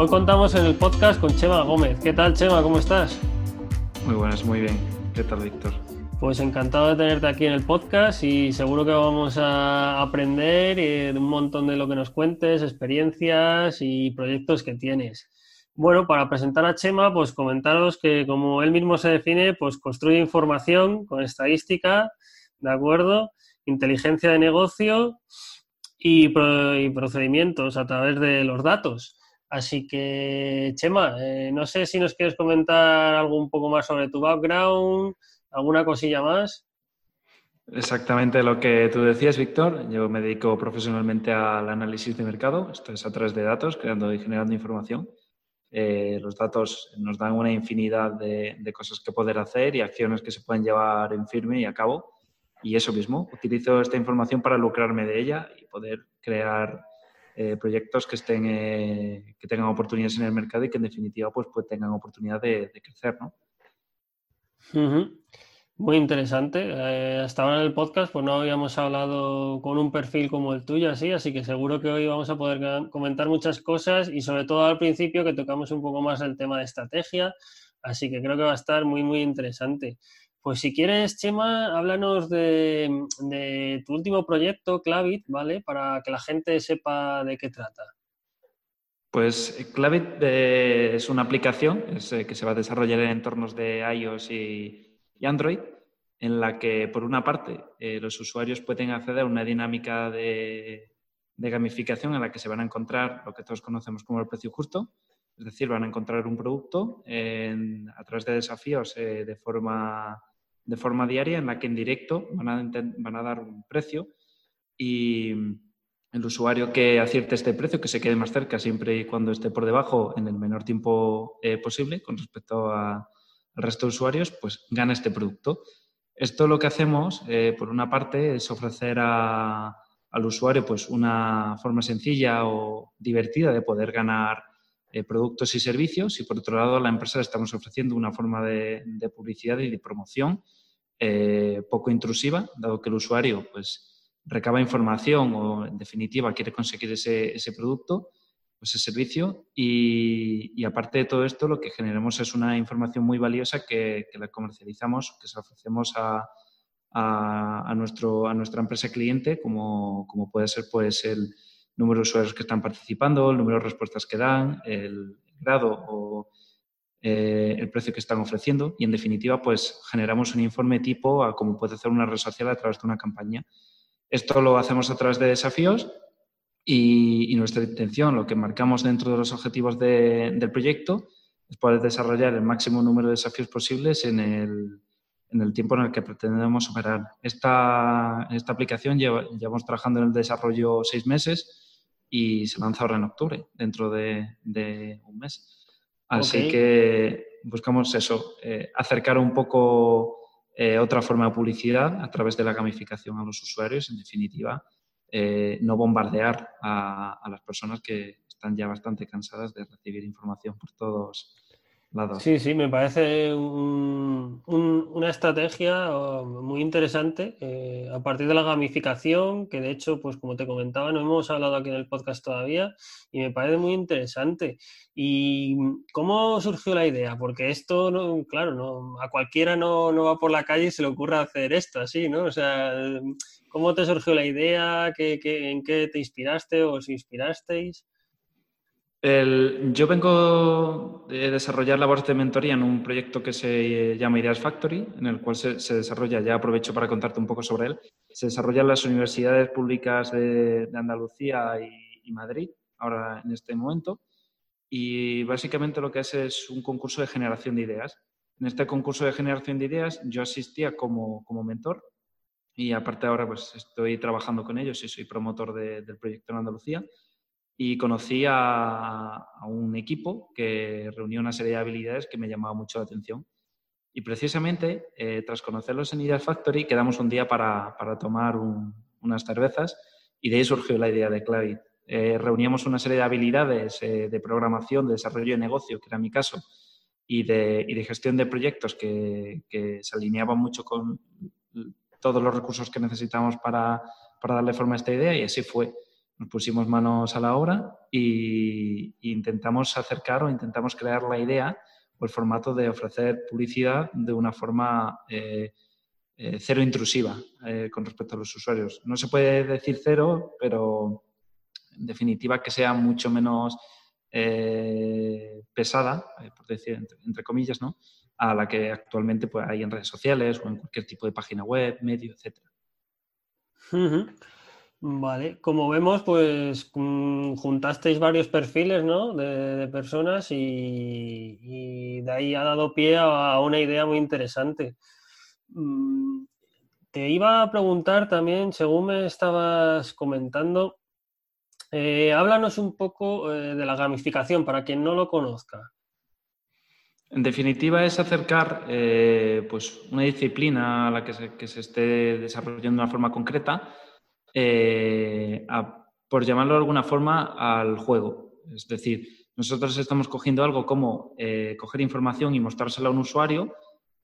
Hoy contamos en el podcast con Chema Gómez. ¿Qué tal, Chema? ¿Cómo estás? Muy buenas, muy bien. ¿Qué tal, Víctor? Pues encantado de tenerte aquí en el podcast y seguro que vamos a aprender eh, un montón de lo que nos cuentes, experiencias y proyectos que tienes. Bueno, para presentar a Chema, pues comentaros que como él mismo se define, pues construye información con estadística, ¿de acuerdo? Inteligencia de negocio y, procedimientos a través de los datos. Así que, Chema, eh, no sé si nos quieres comentar algo un poco más sobre tu background, alguna cosilla más. Exactamente lo que tú decías, Víctor. Yo me dedico profesionalmente al análisis de mercado, esto es a través de datos, creando y generando información. Eh, los datos nos dan una infinidad de, de, cosas que poder hacer y acciones que se pueden llevar en firme y a cabo. Y eso mismo, utilizo esta información para lucrarme de ella y poder crear eh, proyectos que, estén, eh, que tengan oportunidades en el mercado y que en definitiva pues, pues tengan oportunidad de, crecer, ¿no? Muy interesante. Eh, hasta ahora en el podcast pues no habíamos hablado con un perfil como el tuyo así, así que seguro que hoy vamos a poder comentar muchas cosas y sobre todo al principio que tocamos un poco más el tema de estrategia, así que creo que va a estar muy muy interesante. Pues si quieres, Chema, háblanos de, tu último proyecto, Clavit, ¿vale? Para que la gente sepa de qué trata. Pues eh, Clavit eh, es una aplicación eh, que se va a desarrollar en entornos de iOS y, Android, en la que, por una parte, los usuarios pueden acceder a una dinámica de, gamificación en la que se van a encontrar lo que todos conocemos como el precio justo, es decir, van a encontrar un producto a través de desafíos de forma de forma diaria en la que en directo van a, van a dar un precio y el usuario que acierte este precio, que se quede más cerca siempre y cuando esté por debajo en el menor tiempo eh, posible con respecto al resto de usuarios, pues gana este producto. Esto lo que hacemos, eh, por una parte, es ofrecer al usuario pues, una forma sencilla o divertida de poder ganar eh, productos y servicios y, por otro lado, a la empresa le estamos ofreciendo una forma de, de publicidad y de promoción eh, poco intrusiva, dado que el usuario pues, recaba información o, en definitiva, quiere conseguir ese, ese producto o ese servicio. Y, aparte de todo esto, lo que generamos es una información muy valiosa que, que la comercializamos, que se ofrecemos a, a, nuestro, a nuestra empresa cliente, como, como, puede ser pues, el número de usuarios que están participando, el número de respuestas que dan, el grado o eh, el precio que están ofreciendo y, en definitiva, pues generamos un informe tipo a cómo puede hacer una red social a través de una campaña. Esto lo hacemos a través de desafíos y, nuestra intención, lo que marcamos dentro de los objetivos del proyecto, es poder desarrollar el máximo número de desafíos posibles en el, en el tiempo en el que pretendemos operar. Esta, esta aplicación lleva, llevamos trabajando en el desarrollo seis meses y se lanza ahora en octubre, dentro de, de un mes. Así que buscamos eso, eh, acercar un poco eh, otra forma de publicidad a través de la gamificación a los usuarios, en definitiva, eh, no bombardear a, a, las personas que están ya bastante cansadas de recibir información por todos Sí, sí, me parece una estrategia oh, muy interesante eh, a partir de la gamificación, que de hecho, pues como te comentaba, no hemos hablado aquí en el podcast todavía y me parece muy interesante. ¿Y cómo surgió la idea? Porque esto, no, claro, no, a cualquiera no, no va por la calle y se le ocurre hacer esto así, ¿no? O sea, ¿cómo te surgió la idea? ¿Qué, qué, ¿En qué te inspiraste o os inspirasteis? Yo vengo de desarrollar labores de mentoría en un proyecto que se llama Ideas Factory, en el cual se, desarrolla, ya aprovecho para contarte un poco sobre él, se desarrolla en las universidades públicas de, Andalucía y, Madrid, ahora en este momento, y básicamente lo que hace es un concurso de generación de ideas. En este concurso de generación de ideas yo asistía como, como mentor y aparte ahora pues estoy trabajando con ellos y soy promotor del proyecto en Andalucía y conocí a, un equipo que reunía una serie de habilidades que me llamaba mucho la atención. Y precisamente, eh, tras conocerlos en Ideas Factory, quedamos un día para, para tomar unas cervezas y de ahí surgió la idea de Clavit. Eh, reuníamos una serie de habilidades eh, de programación, de desarrollo de negocio, que era mi caso, y de, y de gestión de proyectos que, que, se alineaban mucho con todos los recursos que necesitamos para, para darle forma a esta idea y así fue. Nos pusimos manos a la obra e intentamos acercar o intentamos crear la idea o el formato de ofrecer publicidad de una forma eh, eh, cero intrusiva eh, con respecto a los usuarios. No se puede decir cero, pero en definitiva que sea mucho menos pesada, por decir entre, comillas, ¿no? a la que actualmente pues, hay en redes sociales o en cualquier tipo de página web, medio, etc. Vale, como vemos, pues mm, juntasteis varios perfiles ¿no? de, personas y, de ahí ha dado pie a, una idea muy interesante. Mm, te iba a preguntar también, según me estabas comentando, eh, háblanos un poco eh, de la gamificación para quien no lo conozca. En definitiva, es acercar eh, pues una disciplina a la que se, que se esté desarrollando de una forma concreta eh, por llamarlo de alguna forma, al juego. Es decir, nosotros estamos cogiendo algo como eh, coger información y mostrársela a un usuario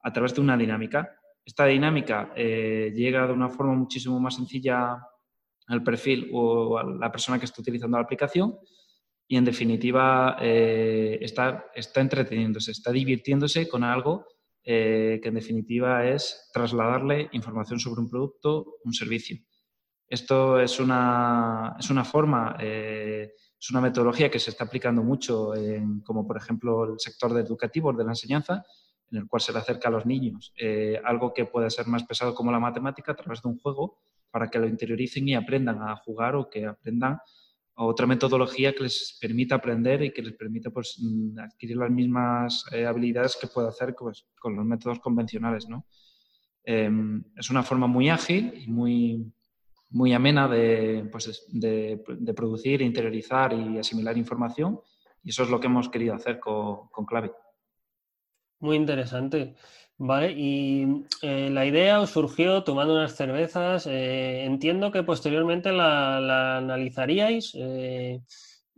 a través de una dinámica. Esta dinámica eh, llega de una forma muchísimo más sencilla al perfil o a la persona que está utilizando la aplicación y en definitiva está, está entreteniéndose, está divirtiéndose con algo que en definitiva es trasladarle información sobre un producto, un servicio. Esto es una, es una forma, eh, es una metodología que se está aplicando mucho como por ejemplo el sector de educativo, de la enseñanza, en el cual se le acerca a los niños eh, algo que puede ser más pesado como la matemática a través de un juego para que lo interioricen y aprendan a jugar o que aprendan otra metodología que les permita aprender y que les permita pues, mm, adquirir las mismas eh, habilidades que puede hacer pues, con los métodos convencionales. ¿no? Em, es una forma muy ágil y muy, muy amena de, pues, de, producir, interiorizar y asimilar información. Y eso es lo que hemos querido hacer con, con Clave. Muy interesante. Vale, y eh, la idea os surgió tomando unas cervezas. Eh, entiendo que posteriormente la, analizaríais. Eh,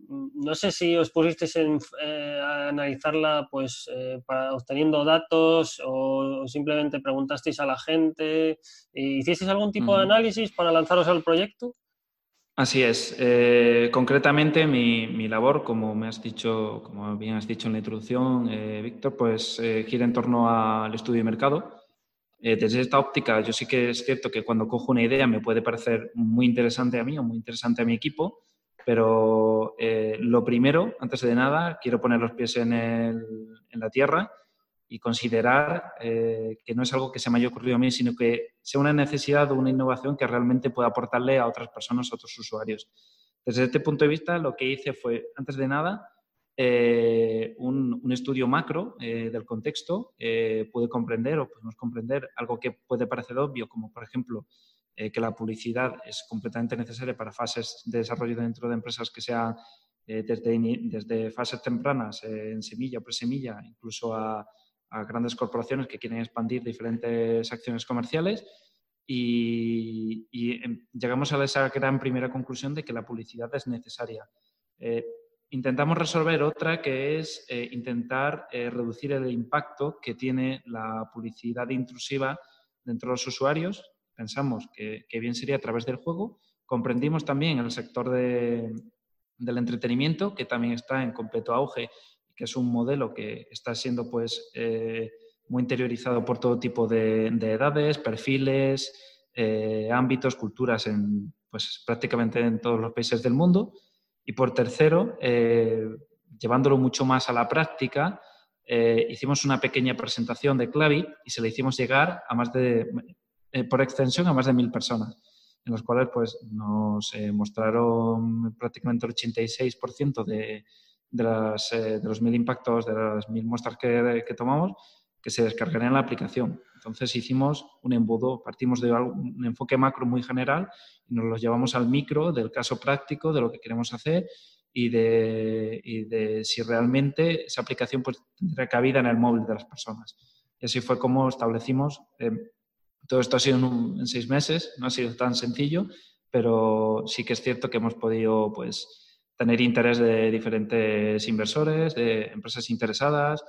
no sé si os pusisteis eh, a analizarla pues eh, para, obteniendo datos o, simplemente preguntasteis a la gente. ¿Hicisteis algún tipo de análisis para lanzaros al proyecto? Así es. Eh, concretamente, mi, labor, como me has dicho, como bien has dicho en la introducción, Víctor, pues gira en torno al estudio de mercado. desde esta óptica, yo sí que es cierto que cuando cojo una idea me puede parecer muy interesante a mí o muy interesante a mi equipo, pero eh, lo primero, antes de nada, quiero poner los pies en, la tierra y considerar eh, que no es algo que se me haya ocurrido a mí, sino que sea una necesidad o una innovación que realmente pueda aportarle a otras personas, a otros usuarios. Desde este punto de vista, lo que hice fue, antes de nada, eh, un, un, estudio macro del contexto. puede comprender o podemos comprender algo que puede parecer obvio, como por ejemplo eh, que la publicidad es completamente necesaria para fases de desarrollo dentro de empresas que sean eh, desde, fases tempranas, eh, en semilla presemilla, incluso a, grandes corporaciones que quieren expandir diferentes acciones comerciales. Y, em, llegamos a esa gran primera conclusión de que la publicidad es necesaria. intentamos resolver otra que es intentar reducir el impacto que tiene la publicidad intrusiva dentro de los usuarios pensamos que, bien sería a través del juego. Comprendimos también el sector del entretenimiento, que también está en completo auge, que es un modelo que está siendo pues, eh, muy interiorizado por todo tipo de, edades, perfiles, eh, ámbitos, culturas, en pues, prácticamente en todos los países del mundo. Y por tercero, eh, llevándolo mucho más a la práctica, hicimos una pequeña presentación de Clavi y se le hicimos llegar a más de eh, por extensión a más de mil personas, en los cuales pues, nos eh, mostraron prácticamente el 86% de, de, las, eh, de los mil impactos, de las mil muestras que, que tomamos, que se descargarían la aplicación. Entonces hicimos un embudo, partimos de un enfoque macro muy general y nos lo llevamos al micro del caso práctico de lo que queremos hacer y de, y de si realmente esa aplicación pues, tendrá cabida en el móvil de las personas. Y así fue como establecimos todo esto ha sido en, seis meses, no ha sido tan sencillo, pero sí que es cierto que hemos podido pues, tener interés de diferentes inversores, de empresas interesadas,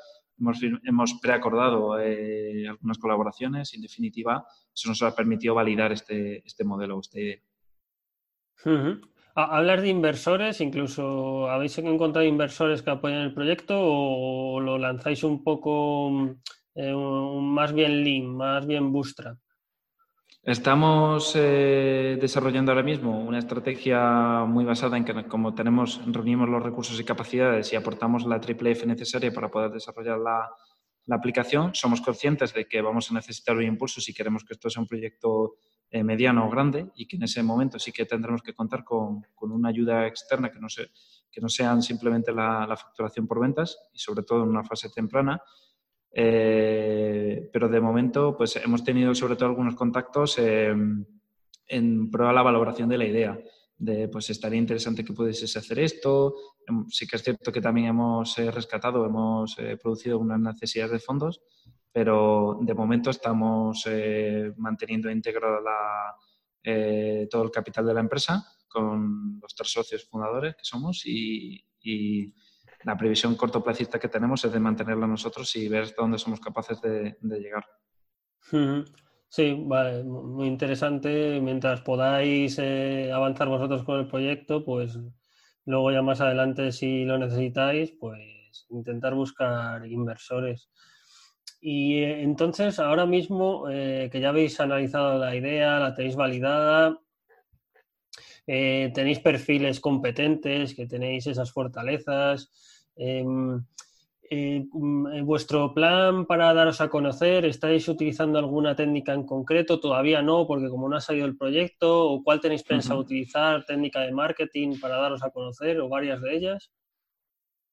hemos, preacordado eh, algunas colaboraciones y en definitiva eso nos ha permitido validar este, este modelo, esta idea. Hablar de inversores, incluso habéis encontrado inversores que apoyan el proyecto o lo lanzáis un poco eh, más bien lean, más bien bootstrap. Estamos eh, desarrollando ahora mismo una estrategia muy basada en que como tenemos, reunimos los recursos y capacidades y aportamos la triple F necesaria para poder desarrollar la, aplicación, somos conscientes de que vamos a necesitar un impulso si queremos que esto sea un proyecto eh, mediano o grande y que en ese momento sí que tendremos que contar con, una ayuda externa que no, se, que no sean simplemente la, la facturación por ventas y sobre todo en una fase temprana eh, pero de momento, pues hemos tenido sobre todo algunos contactos en prueba de la valoración de la idea. De, pues estaría interesante que pudiese hacer esto. Em, sí que es cierto que también hemos eh, rescatado, hemos eh, producido unas necesidades de fondos, pero de momento estamos manteniendo íntegro todo el capital de la empresa con los tres socios fundadores que somos y la previsión cortoplacista que tenemos es de mantenerla nosotros y ver dónde somos capaces de, llegar. Sí, vale, muy interesante. Mientras podáis eh, avanzar vosotros con el proyecto, pues luego ya más adelante, si lo necesitáis, pues intentar buscar inversores. Y eh, entonces, ahora mismo eh, que ya habéis analizado la idea, la tenéis validada, tenéis perfiles competentes, que tenéis esas fortalezas, Em, eh, mm, ¿Vuestro plan para daros a conocer, estáis utilizando alguna técnica en concreto? Todavía no, porque como no ha salido el proyecto, ¿o cuál tenéis pensado utilizar? ¿Técnica de marketing para daros a conocer o varias de ellas?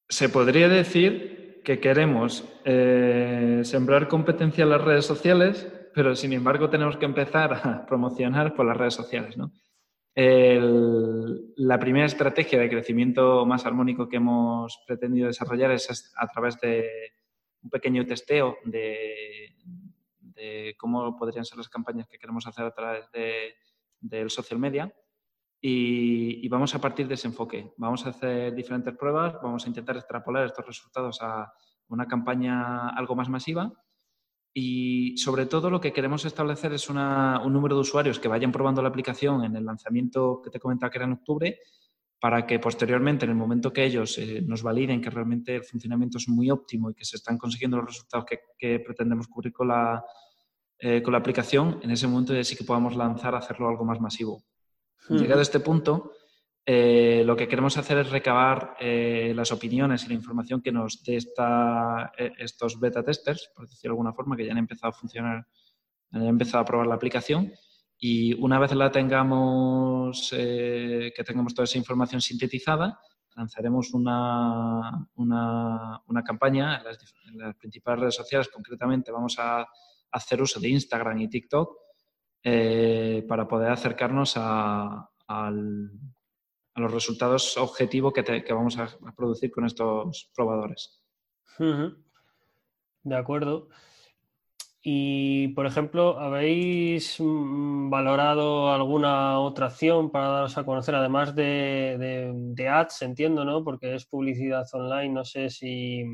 Se podría decir que queremos eh, sembrar competencia en las redes sociales, pero sin embargo tenemos que empezar a promocionar por las redes sociales, ¿no? La primera estrategia de crecimiento más armónico que hemos pretendido desarrollar es a través de un pequeño testeo de, cómo podrían ser las campañas que queremos hacer a través del social media. Y, y, vamos a partir de ese enfoque. Vamos a hacer diferentes pruebas, vamos a intentar extrapolar estos resultados a una campaña algo más masiva y sobre todo lo que queremos establecer es un número de usuarios que vayan probando la aplicación en el lanzamiento que te comentaba que era en octubre, para que posteriormente, en el momento que ellos eh, nos validen que realmente el funcionamiento es muy óptimo y que se están consiguiendo los resultados que, pretendemos cubrir con la, eh, con la aplicación, en ese momento ya sí que podamos lanzar, hacerlo algo más masivo. Llegado a este punto, eh, lo que queremos hacer es recabar eh, las opiniones y la información que nos dé eh, estos beta testers, por decirlo de alguna forma, que ya han empezado a funcionar, han empezado a probar la aplicación. Y una vez la tengamos, que tengamos toda esa información sintetizada, lanzaremos una, una, una campaña en las, principales redes sociales. Concretamente, vamos a hacer uso de Instagram y TikTok para poder acercarnos al a los resultados objetivos que, vamos a, producir con estos probadores. De acuerdo. Y, por ejemplo, ¿habéis mm, valorado alguna otra acción para daros a conocer, además de, ads, entiendo, ¿no? Porque es publicidad online, no sé si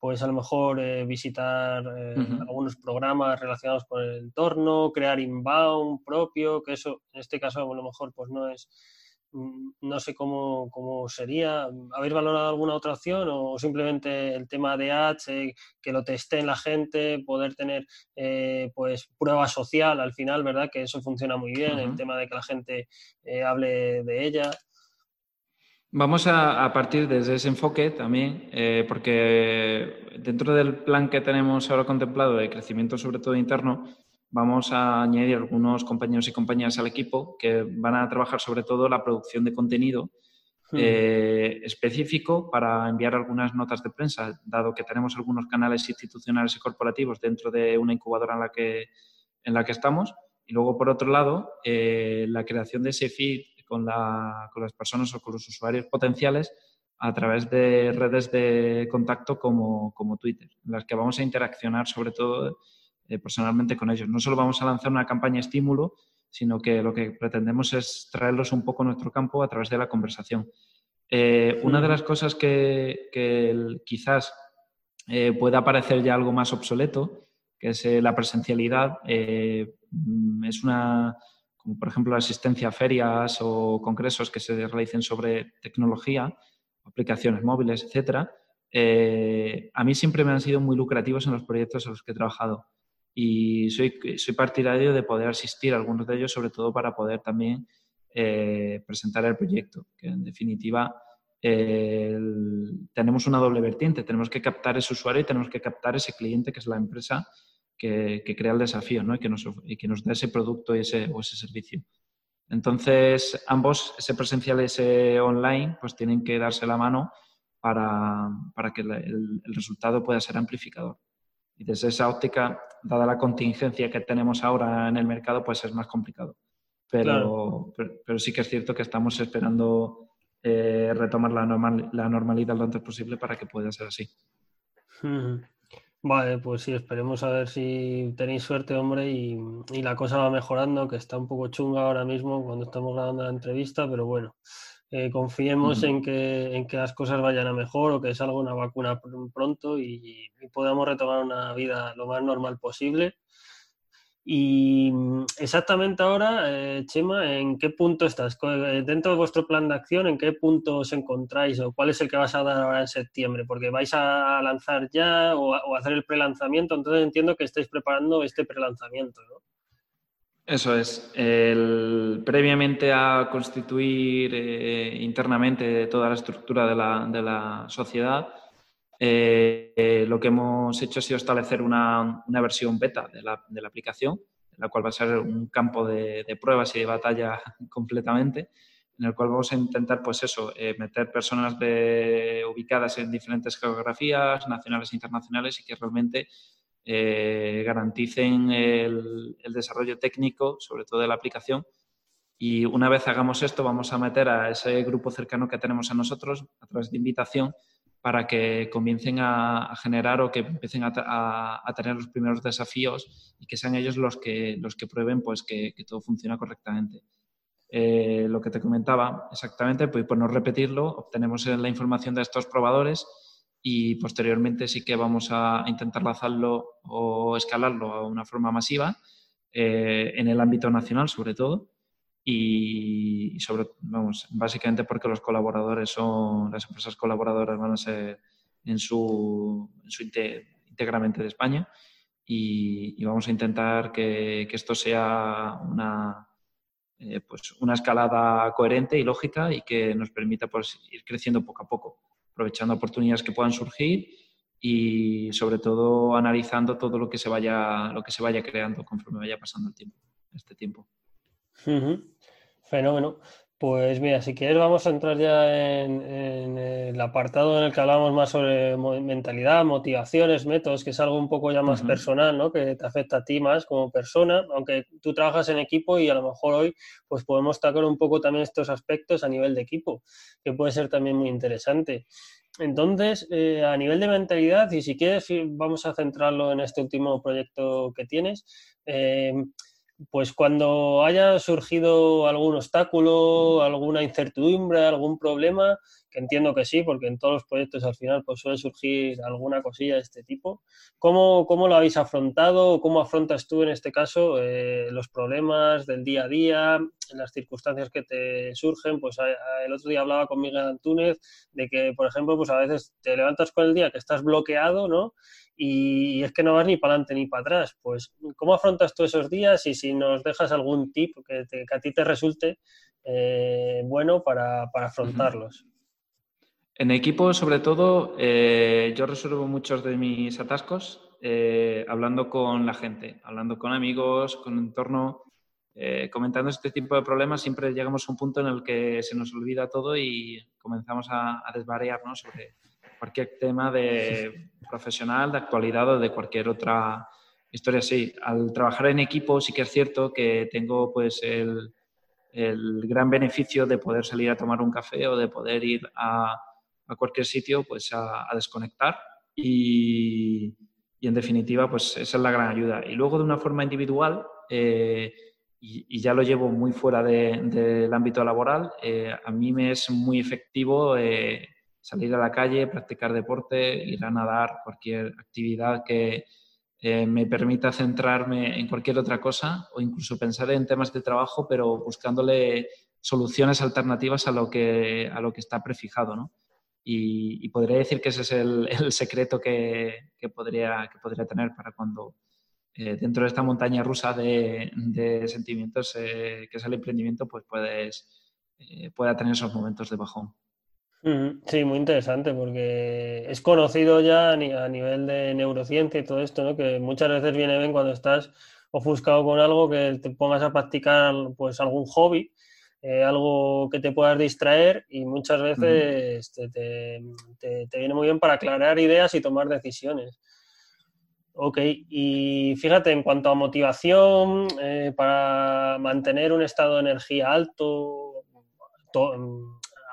pues a lo mejor eh, visitar eh, algunos programas relacionados con el entorno, crear inbound propio, que eso en este caso a lo mejor pues no es no sé cómo, sería. ¿Habéis valorado alguna otra opción o simplemente el tema de ads, eh, que lo testeen la gente, poder tener eh, pues prueba social al final, ¿verdad? Que eso funciona muy bien, el tema de que la gente eh, hable de ella. Vamos a, partir desde ese enfoque también, porque dentro del plan que tenemos ahora contemplado de crecimiento sobre todo interno, vamos a añadir algunos compañeros y compañeras al equipo que van a trabajar sobre todo la producción de contenido hmm. eh, específico para enviar algunas notas de prensa, dado que tenemos algunos canales institucionales y corporativos dentro de una incubadora en la que, en la que estamos. Y luego, por otro lado, eh, la creación de ese feed con, con las personas o con los usuarios potenciales a través de redes de contacto como, como Twitter, en las que vamos a interaccionar sobre todo eh, personalmente con ellos. No solo vamos a lanzar una campaña estímulo, sino que lo que pretendemos es traerlos un poco a nuestro campo a través de la conversación. Eh, una de las cosas que, quizás eh, pueda parecer ya algo más obsoleto, que es la presencialidad, es una, como por ejemplo la asistencia a ferias o congresos que se realicen sobre tecnología, aplicaciones móviles, etcétera, eh, a mí siempre me han sido muy lucrativos en los proyectos en los que he trabajado. Y soy, soy partidario de poder asistir a algunos de ellos, sobre todo para poder también eh, presentar el proyecto, que en definitiva tenemos una doble vertiente, tenemos que captar ese usuario y tenemos que captar ese cliente que es la empresa que, crea el desafío ¿no? y, que nos, y que nos da ese producto y ese, o ese servicio. Entonces, ambos, ese presencial y ese online, pues tienen que darse la mano para, para que el, resultado pueda ser amplificador. Y desde esa óptica, dada la contingencia que tenemos ahora en el mercado, pues es más complicado. Pero, pero, sí que es cierto que estamos esperando eh, retomar la, normal, la normalidad lo antes posible para que pueda ser así. Vale, pues sí, esperemos a ver si tenéis suerte, hombre, y, la cosa va mejorando, que está un poco chunga ahora mismo cuando estamos grabando la entrevista, pero bueno, eh, confiemos en, que, en que las cosas vayan a mejor o que salga una vacuna pronto y podamos retomar una vida lo más normal posible y mm, exactamente ahora, eh, Chema, ¿en qué punto estás? Eh, dentro de vuestro plan de acción, ¿en qué punto os encontráis o cuál es el que vas a dar ahora en septiembre? Porque vais a lanzar ya o, hacer el prelanzamiento, entonces entiendo que estáis preparando este prelanzamiento, ¿no? Eso es. previamente a constituir eh, internamente toda la estructura de la, de la sociedad, eh, eh, lo que hemos hecho ha sido establecer una, una versión beta de la, de la, aplicación, la cual va a ser un campo de, de, pruebas y de batalla completamente, en el cual vamos a intentar, pues eso, eh, meter personas de, ubicadas en diferentes geografías, nacionales e internacionales, y que realmente garanticen el, el desarrollo técnico, sobre todo de la aplicación, y una vez hagamos esto, vamos a meter a ese grupo cercano que tenemos a nosotros a través de invitación para que comiencen a, generar o que empiecen a, tener los primeros desafíos y que sean ellos los que, los que prueben pues, que, todo funciona correctamente. Eh, lo que te comentaba exactamente, pues por no repetirlo, obtenemos la información de estos probadores y posteriormente sí que vamos a intentar lanzarlo o escalarlo a una forma masiva eh, en el ámbito nacional sobre todo y, sobre, vamos, básicamente porque los colaboradores son, las empresas colaboradoras van a ser en su, en su íntegramente de España y, vamos a intentar que, que esto sea una, eh, pues una escalada coherente y lógica y que nos permita pues, ir creciendo poco a poco, aprovechando oportunidades que puedan surgir y sobre todo analizando todo lo que se vaya, lo que se vaya creando conforme vaya pasando el tiempo, este tiempo. Fenómeno. Pues mira, si quieres vamos a entrar ya en, el apartado en el que hablamos más sobre mentalidad, motivaciones, métodos, que es algo un poco ya más personal, ¿no? Que te afecta a ti más como persona, aunque tú trabajas en equipo y a lo mejor hoy pues podemos tocar un poco también estos aspectos a nivel de equipo, que puede ser también muy interesante. Entonces, eh, a nivel de mentalidad, y si quieres vamos a centrarlo en este último proyecto que tienes, eh, pues cuando haya surgido algún obstáculo, alguna incertidumbre, algún problema, que entiendo que sí, porque en todos los proyectos al final pues suele surgir alguna cosilla de este tipo. ¿Cómo, cómo lo habéis afrontado? ¿Cómo afrontas tú en este caso eh, los problemas del día a día, las circunstancias que te surgen? Pues el otro día hablaba con Miguel Antúnez de que, por ejemplo, pues a veces te levantas con el día que estás bloqueado, ¿no? y es que no vas ni para adelante ni para atrás. Pues, ¿cómo afrontas tú esos días y si nos dejas algún tip que, a ti te resulte eh, bueno para, afrontarlos? En equipo, sobre todo, eh, yo resuelvo muchos de mis atascos eh, hablando con la gente, hablando con amigos, con el entorno, comentando este tipo de problemas. Siempre llegamos a un punto en el que se nos olvida todo y comenzamos a, a desvariarnos sobre cualquier tema de profesional, de actualidad o de cualquier otra historia así. Al trabajar en equipo sí que es cierto que tengo pues el, el gran beneficio de poder salir a tomar un café o de poder ir a, a cualquier sitio pues a, desconectar y, en definitiva pues esa es la gran ayuda. Y luego de una forma individual eh, y, ya lo llevo muy fuera del ámbito laboral, eh, a mí me es muy efectivo eh, salir a la calle, practicar deporte, ir a nadar, cualquier actividad que, me permita centrarme en cualquier otra cosa o incluso pensar en temas de trabajo, pero buscándole soluciones alternativas a lo que, a lo que está prefijado. ¿no? Y, podría decir que ese es el, secreto que, podría, que podría tener para cuando eh, dentro de esta montaña rusa de, sentimientos que es el emprendimiento, pues puedes, pueda tener esos momentos de bajón. Sí, muy interesante porque es conocido ya a nivel de neurociencia y todo esto, ¿no? Que muchas veces viene bien cuando estás ofuscado con algo que te pongas a practicar pues algún hobby, eh, algo que te puedas distraer y muchas veces te, viene muy bien para aclarar ideas y tomar decisiones. Ok, y fíjate, en cuanto a motivación, eh, para mantener un estado de energía alto,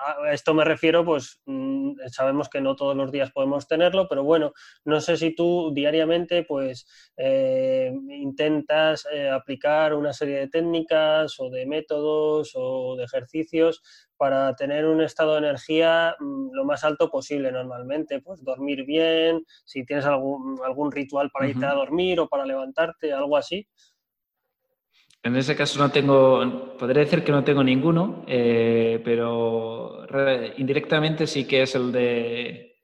a esto me refiero, pues mm, sabemos que no todos los días podemos tenerlo, pero bueno, no sé si tú diariamente pues eh, intentas eh, aplicar una serie de técnicas o de métodos o de ejercicios para tener un estado de energía mm, lo más alto posible normalmente, pues dormir bien, si tienes algún, algún ritual para irte a dormir o para levantarte, algo así. En ese caso no tengo, podría decir que no tengo ninguno, eh, pero indirectamente sí que es el de,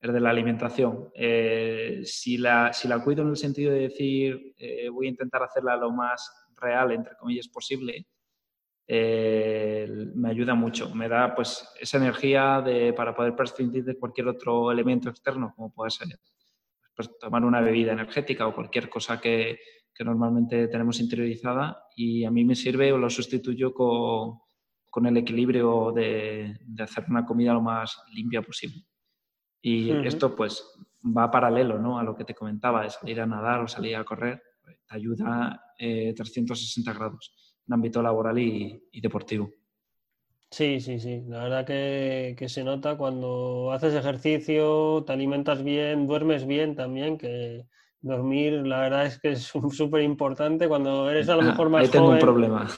el de la alimentación. Eh, si, la, si la cuido en el sentido de decir eh, voy a intentar hacerla lo más real, entre comillas, posible, me ayuda mucho. Me da pues esa energía de, para poder prescindir de cualquier otro elemento externo, como puede ser pues, tomar una bebida energética o cualquier cosa que que normalmente tenemos interiorizada y a mí me sirve o lo sustituyo con, con el equilibrio de, de, hacer una comida lo más limpia posible. Y esto pues va paralelo ¿no? a lo que te comentaba, de salir a nadar o salir a correr, te ayuda eh, 360 grados en ámbito laboral y, y, deportivo. Sí, sí, sí. La verdad que, que, se nota cuando haces ejercicio, te alimentas bien, duermes bien también, que, Dormir, la verdad es que es súper importante cuando eres a lo mejor más Ahí tengo un problema.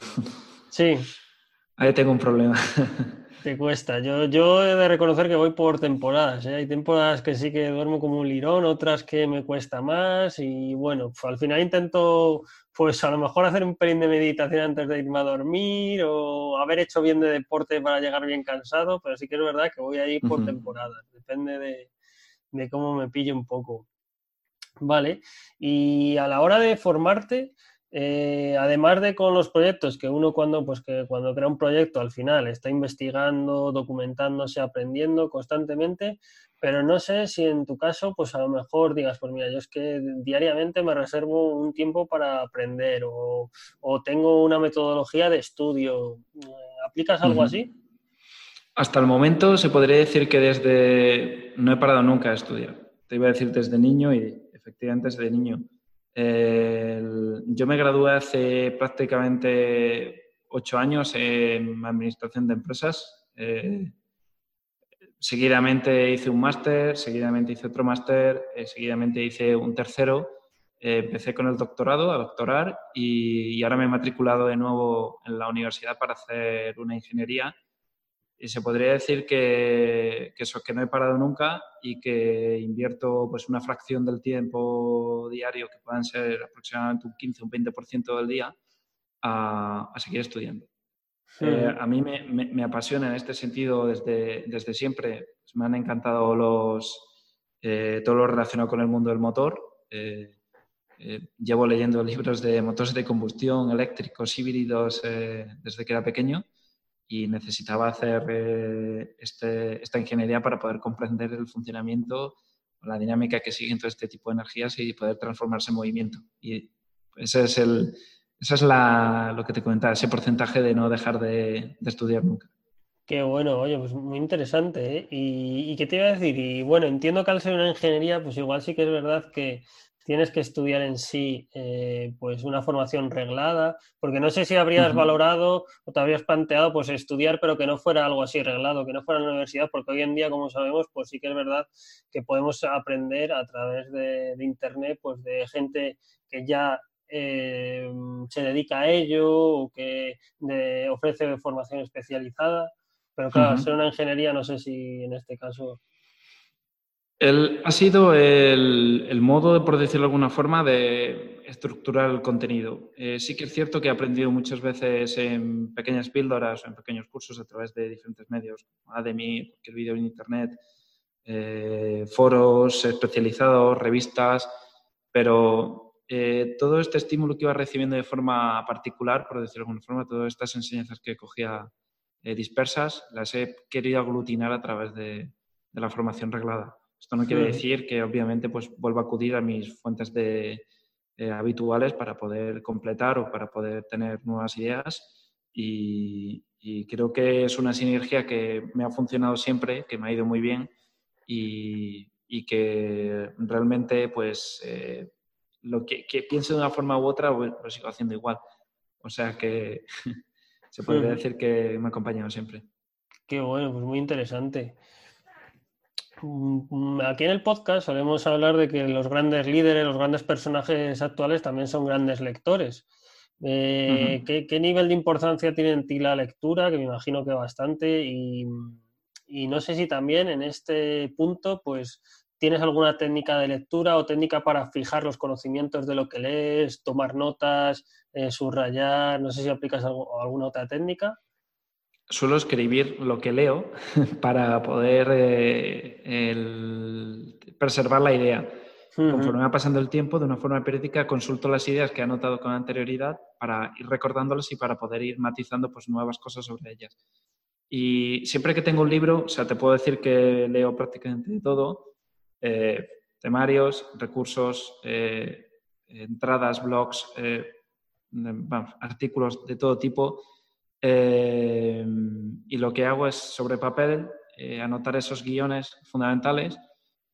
Sí. Ahí tengo un problema. Te cuesta. Yo, yo he de reconocer que voy por temporadas. ¿eh? Hay temporadas que sí que duermo como un lirón, otras que me cuesta más y bueno, pues al final intento pues a lo mejor hacer un pelín de meditación antes de irme a dormir o haber hecho bien de deporte para llegar bien cansado, pero sí que es verdad que voy ahí por temporadas. Depende de, de cómo me pille un poco. Vale. Y a la hora de formarte, eh, además de con los proyectos, que uno cuando, pues que cuando crea un proyecto al final está investigando, documentándose, aprendiendo constantemente, pero no sé si en tu caso, pues a lo mejor digas, pues mira, yo es que diariamente me reservo un tiempo para aprender o, tengo una metodología de estudio. ¿Aplicas algo así? Hasta el momento se podría decir que desde no he parado nunca a estudiar. Te iba a decir desde niño y efectivamente desde niño. yo me gradué hace prácticamente ocho años en administración de empresas. Eh, seguidamente hice un máster, seguidamente hice otro máster, eh, seguidamente hice un tercero. Eh, empecé con el doctorado, a doctorar, y, y, ahora me he matriculado de nuevo en la universidad para hacer una ingeniería y se podría decir que, que, eso, que no he parado nunca y que invierto pues una fracción del tiempo diario, que puedan ser aproximadamente un 15 o un 20% del día, a, a seguir estudiando. Eh, a mí me, me, apasiona en este sentido desde, desde siempre. Pues me han encantado los, eh, todo lo relacionado con el mundo del motor. Eh, llevo leyendo libros de motores de combustión, eléctricos, híbridos desde que era pequeño y necesitaba hacer eh, este, esta ingeniería para poder comprender el funcionamiento, la dinámica que siguen todo este tipo de energías y poder transformarse en movimiento. Y ese es el, eso es la, lo que te comentaba, ese porcentaje de no dejar de, de estudiar nunca. Qué bueno, oye, pues muy interesante. ¿eh? ¿Y, ¿Y, qué te iba a decir? Y bueno, entiendo que al ser una ingeniería, pues igual sí que es verdad que tienes que estudiar en sí eh, pues una formación reglada, porque no sé si habrías valorado o te habrías planteado pues estudiar pero que no fuera algo así reglado, que no fuera en la universidad, porque hoy en día, como sabemos, pues sí que es verdad que podemos aprender a través de, internet pues de gente que ya eh, se dedica a ello o que ofrece formación especializada, pero claro, ser una ingeniería no sé si en este caso ha sido el, modo, por decirlo de alguna forma, de estructurar el contenido. Eh, sí que es cierto que he aprendido muchas veces en pequeñas píldoras o en pequeños cursos a través de diferentes medios, Ademi, cualquier vídeo en Internet, eh, foros especializados, revistas, pero eh, todo este estímulo que iba recibiendo de forma particular, por decirlo de alguna forma, todas estas enseñanzas que cogía dispersas, las he querido aglutinar a través de la formación reglada. Esto no quiere decir que obviamente pues vuelva a acudir a mis fuentes de, eh, habituales para poder completar o para poder tener nuevas ideas y, creo que es una sinergia que me ha funcionado siempre, que me ha ido muy bien y, que realmente pues eh, lo que, que, piense de una forma u otra pues, lo sigo haciendo igual. O sea que se podría decir que me ha acompañado siempre. Qué bueno, pues muy interesante. Mm, aquí en el podcast solemos hablar de que los grandes líderes, los grandes personajes actuales también son grandes lectores. Eh, ¿qué, nivel de importancia tiene en ti la lectura? Que me imagino que bastante. Y, no sé si también en este punto, pues, tienes alguna técnica de lectura o técnica para fijar los conocimientos de lo que lees, tomar notas, eh, subrayar. No sé si aplicas alguna otra técnica suelo escribir lo que leo para poder eh, preservar la idea. Conforme va pasando el tiempo, de una forma periódica, consulto las ideas que he anotado con anterioridad para ir recordándolas y para poder ir matizando pues, nuevas cosas sobre ellas. Y siempre que tengo un libro, o sea, te puedo decir que leo prácticamente todo, eh, temarios, recursos, eh, entradas, blogs, artículos de todo tipo, eh, y lo que hago es sobre papel eh, anotar esos guiones fundamentales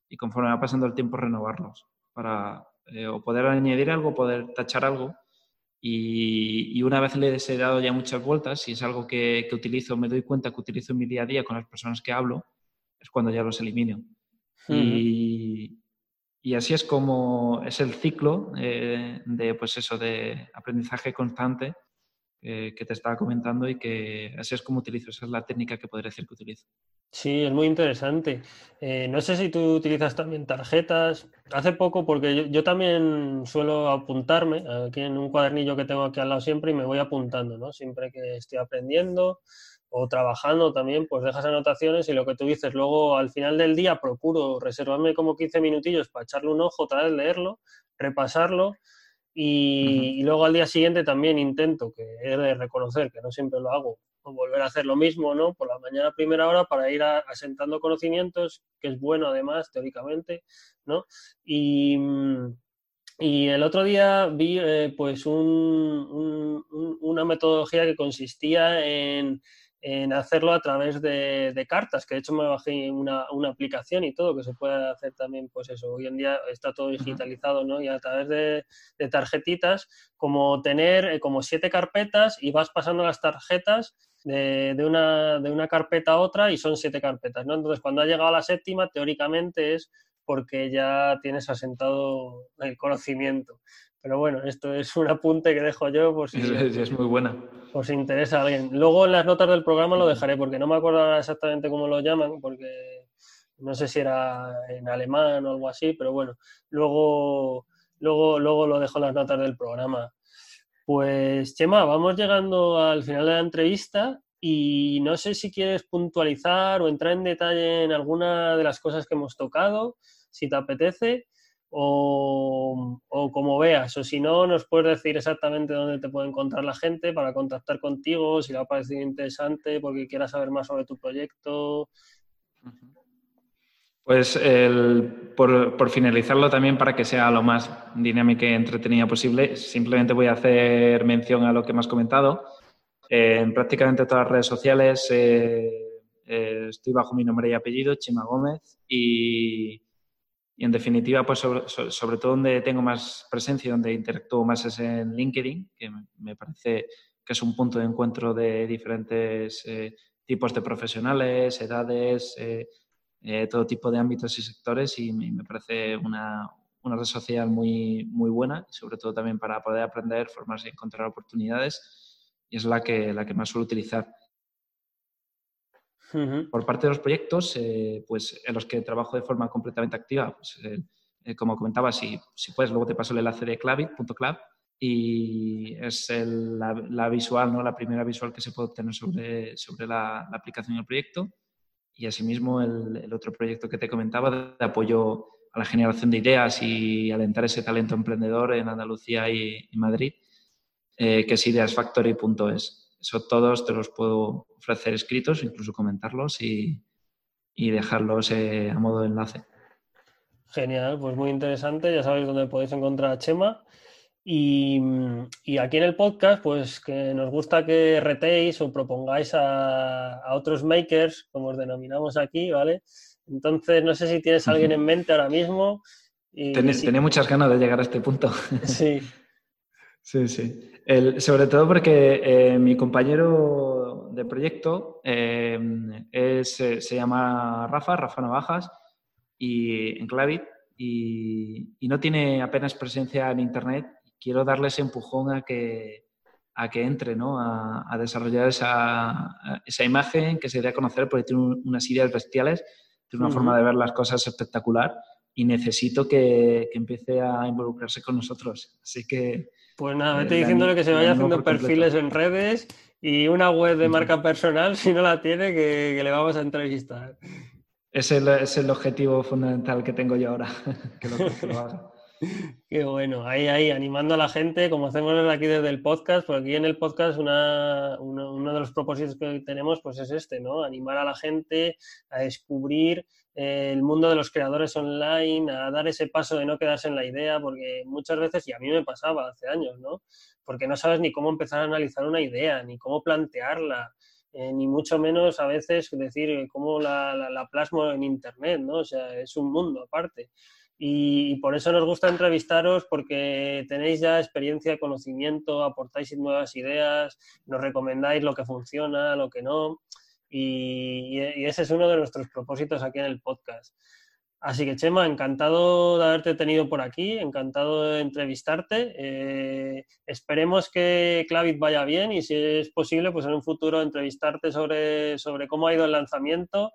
y conforme va pasando el tiempo renovarlos para eh, o poder añadir algo, poder tachar algo. Y, una vez le he dado ya muchas vueltas, si es algo que, que, utilizo, me doy cuenta que utilizo en mi día a día con las personas que hablo, es cuando ya los elimino. y, y, así es como es el ciclo de, pues eso, de aprendizaje constante eh, que te estaba comentando y que así es como utilizo, esa es la técnica que podría decir que utilizo. Sí, es muy interesante. Eh, no sé si tú utilizas también tarjetas. Hace poco, porque yo, también suelo apuntarme aquí en un cuadernillo que tengo aquí al lado siempre y me voy apuntando, ¿no? Siempre que estoy aprendiendo o trabajando también, pues dejas anotaciones y lo que tú dices, luego al final del día procuro reservarme como 15 minutillos para echarle un ojo, otra vez leerlo, repasarlo y, luego al día siguiente también intento, que he de reconocer que no siempre lo hago, volver a hacer lo mismo, ¿no? Por la mañana a primera hora para ir asentando conocimientos, que es bueno además, teóricamente, ¿no? Y, el otro día vi eh, pues una metodología que consistía en en hacerlo a través de, cartas, que de hecho me bajé una, aplicación y todo, que se puede hacer también, pues eso, hoy en día está todo digitalizado, ¿no? Y a través de, tarjetitas, como tener eh, como siete carpetas y vas pasando las tarjetas de, una, de una carpeta a otra y son siete carpetas, ¿no? Entonces, cuando ha llegado a la séptima, teóricamente es porque ya tienes asentado el conocimiento. Pero bueno, esto es un apunte que dejo yo por si, es, muy buena. por si interesa a alguien. Luego en las notas del programa lo dejaré porque no me acuerdo exactamente cómo lo llaman, porque no sé si era en alemán o algo así, pero bueno, luego, luego, luego lo dejo en las notas del programa. Pues Chema, vamos llegando al final de la entrevista y no sé si quieres puntualizar o entrar en detalle en alguna de las cosas que hemos tocado, si te apetece o, como veas, o si no, nos puedes decir exactamente dónde te puede encontrar la gente para contactar contigo, si le ha parecido interesante, porque quieras saber más sobre tu proyecto. Pues por, finalizarlo también para que sea lo más dinámica y entretenida posible, simplemente voy a hacer mención a lo que me has comentado. en prácticamente todas las redes sociales eh, eh, estoy bajo mi nombre y apellido, Chima Gómez, y, y en definitiva, pues sobre, todo donde tengo más presencia, donde interactúo más es en LinkedIn, que me parece que es un punto de encuentro de diferentes eh, tipos de profesionales, edades, eh, eh, todo tipo de ámbitos y sectores y me, parece una, una, red social muy, muy buena, sobre todo también para poder aprender, formarse y encontrar oportunidades y es la que, la que más suelo utilizar. Por parte de los proyectos, eh, pues en los que trabajo de forma completamente activa, pues, eh, como comentaba, si, si puedes, luego te paso el enlace de clavit.club y es la, visual, ¿no? la primera visual que se puede obtener sobre, sobre la, aplicación del proyecto. Y asimismo el, el, otro proyecto que te comentaba de apoyo a la generación de ideas y alentar ese talento emprendedor en Andalucía y, Madrid, eh, que es ideasfactory.es. Eso todos te los puedo ofrecer escritos, incluso comentarlos y, y dejarlos eh, a modo de enlace. Genial, pues muy interesante. Ya sabéis dónde podéis encontrar a Chema. Y, aquí en el podcast, pues que nos gusta que retéis o propongáis a, otros makers, como os denominamos aquí, ¿vale? Entonces, no sé si tienes a alguien en mente ahora mismo. Y, Tenía muchas ganas de llegar a este punto. Sí. sí, sí. sobre todo porque eh, mi compañero de proyecto eh, es, se llama Rafa, Rafa Navajas, y en Clavit, y, y no tiene apenas presencia en Internet quiero darle ese empujón a que, a que entre, ¿no? a, desarrollar esa, esa, imagen, que se dé a conocer, porque tiene unas ideas bestiales, tiene una forma de ver las cosas espectacular y necesito que, que, empiece a involucrarse con nosotros. Así que... Pues nada, vete diciéndole que se vaya haciendo perfiles en redes y una web de marca personal, si no la tiene, que, le vamos a entrevistar. Es el, es el objetivo fundamental que tengo yo ahora, que lo, que lo haga. Qué bueno, ahí, ahí, animando a la gente, como hacemos aquí desde el podcast, porque aquí en el podcast una, uno de los propósitos que tenemos pues es este, ¿no? Animar a la gente a descubrir eh, el mundo de los creadores online, a dar ese paso de no quedarse en la idea, porque muchas veces, y a mí me pasaba hace años, ¿no? Porque no sabes ni cómo empezar a analizar una idea, ni cómo plantearla, eh, ni mucho menos a veces decir cómo la, la, la plasmo en Internet, ¿no? O sea, es un mundo aparte. Y, por eso nos gusta entrevistaros porque tenéis ya experiencia, conocimiento, aportáis nuevas ideas, nos recomendáis lo que funciona, lo que no. Y, ese es uno de nuestros propósitos aquí en el podcast. Así que Chema, encantado de haberte tenido por aquí, encantado de entrevistarte. Eh, esperemos que Clavit vaya bien y si es posible, pues en un futuro entrevistarte sobre, sobre cómo ha ido el lanzamiento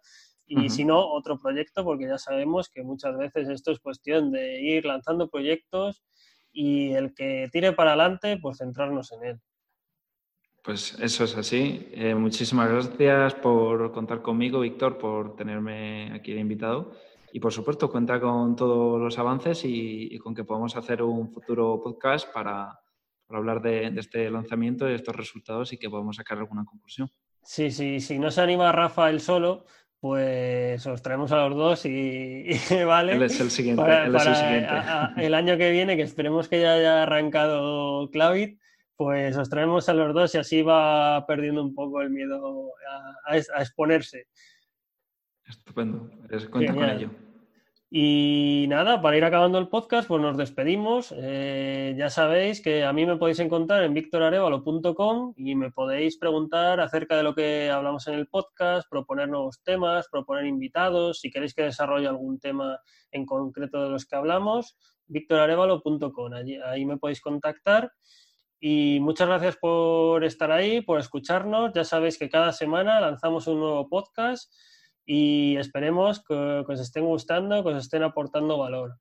y si no, otro proyecto, porque ya sabemos que muchas veces esto es cuestión de ir lanzando proyectos y el que tire para adelante, pues centrarnos en él. Pues eso es así. Eh, muchísimas gracias por contar conmigo, Víctor, por tenerme aquí de invitado. Y por supuesto, cuenta con todos los avances y, con que podamos hacer un futuro podcast para, hablar de, de, este lanzamiento, de estos resultados y que podamos sacar alguna conclusión. Sí, sí, si no se anima Rafa él solo, pues os traemos a los dos y, vale. Él es el siguiente. el, año que viene, que esperemos que ya haya arrancado Clavit, pues os traemos a los dos y así va perdiendo un poco el miedo a, exponerse. Estupendo, cuenta con ello. Y nada, para ir acabando el podcast, pues nos despedimos. Eh, ya sabéis que a mí me podéis encontrar en victorarevalo.com y me podéis preguntar acerca de lo que hablamos en el podcast, proponer nuevos temas, proponer invitados, si queréis que desarrolle algún tema en concreto de los que hablamos, victorarevalo.com. Ahí me podéis contactar. Y muchas gracias por estar ahí, por escucharnos. Ya sabéis que cada semana lanzamos un nuevo podcast y esperemos que, os estén gustando, que os estén aportando valor.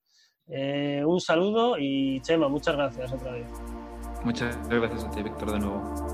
Eh, un saludo y Chema, muchas gracias otra vez. Muchas gracias a ti, Víctor, de nuevo.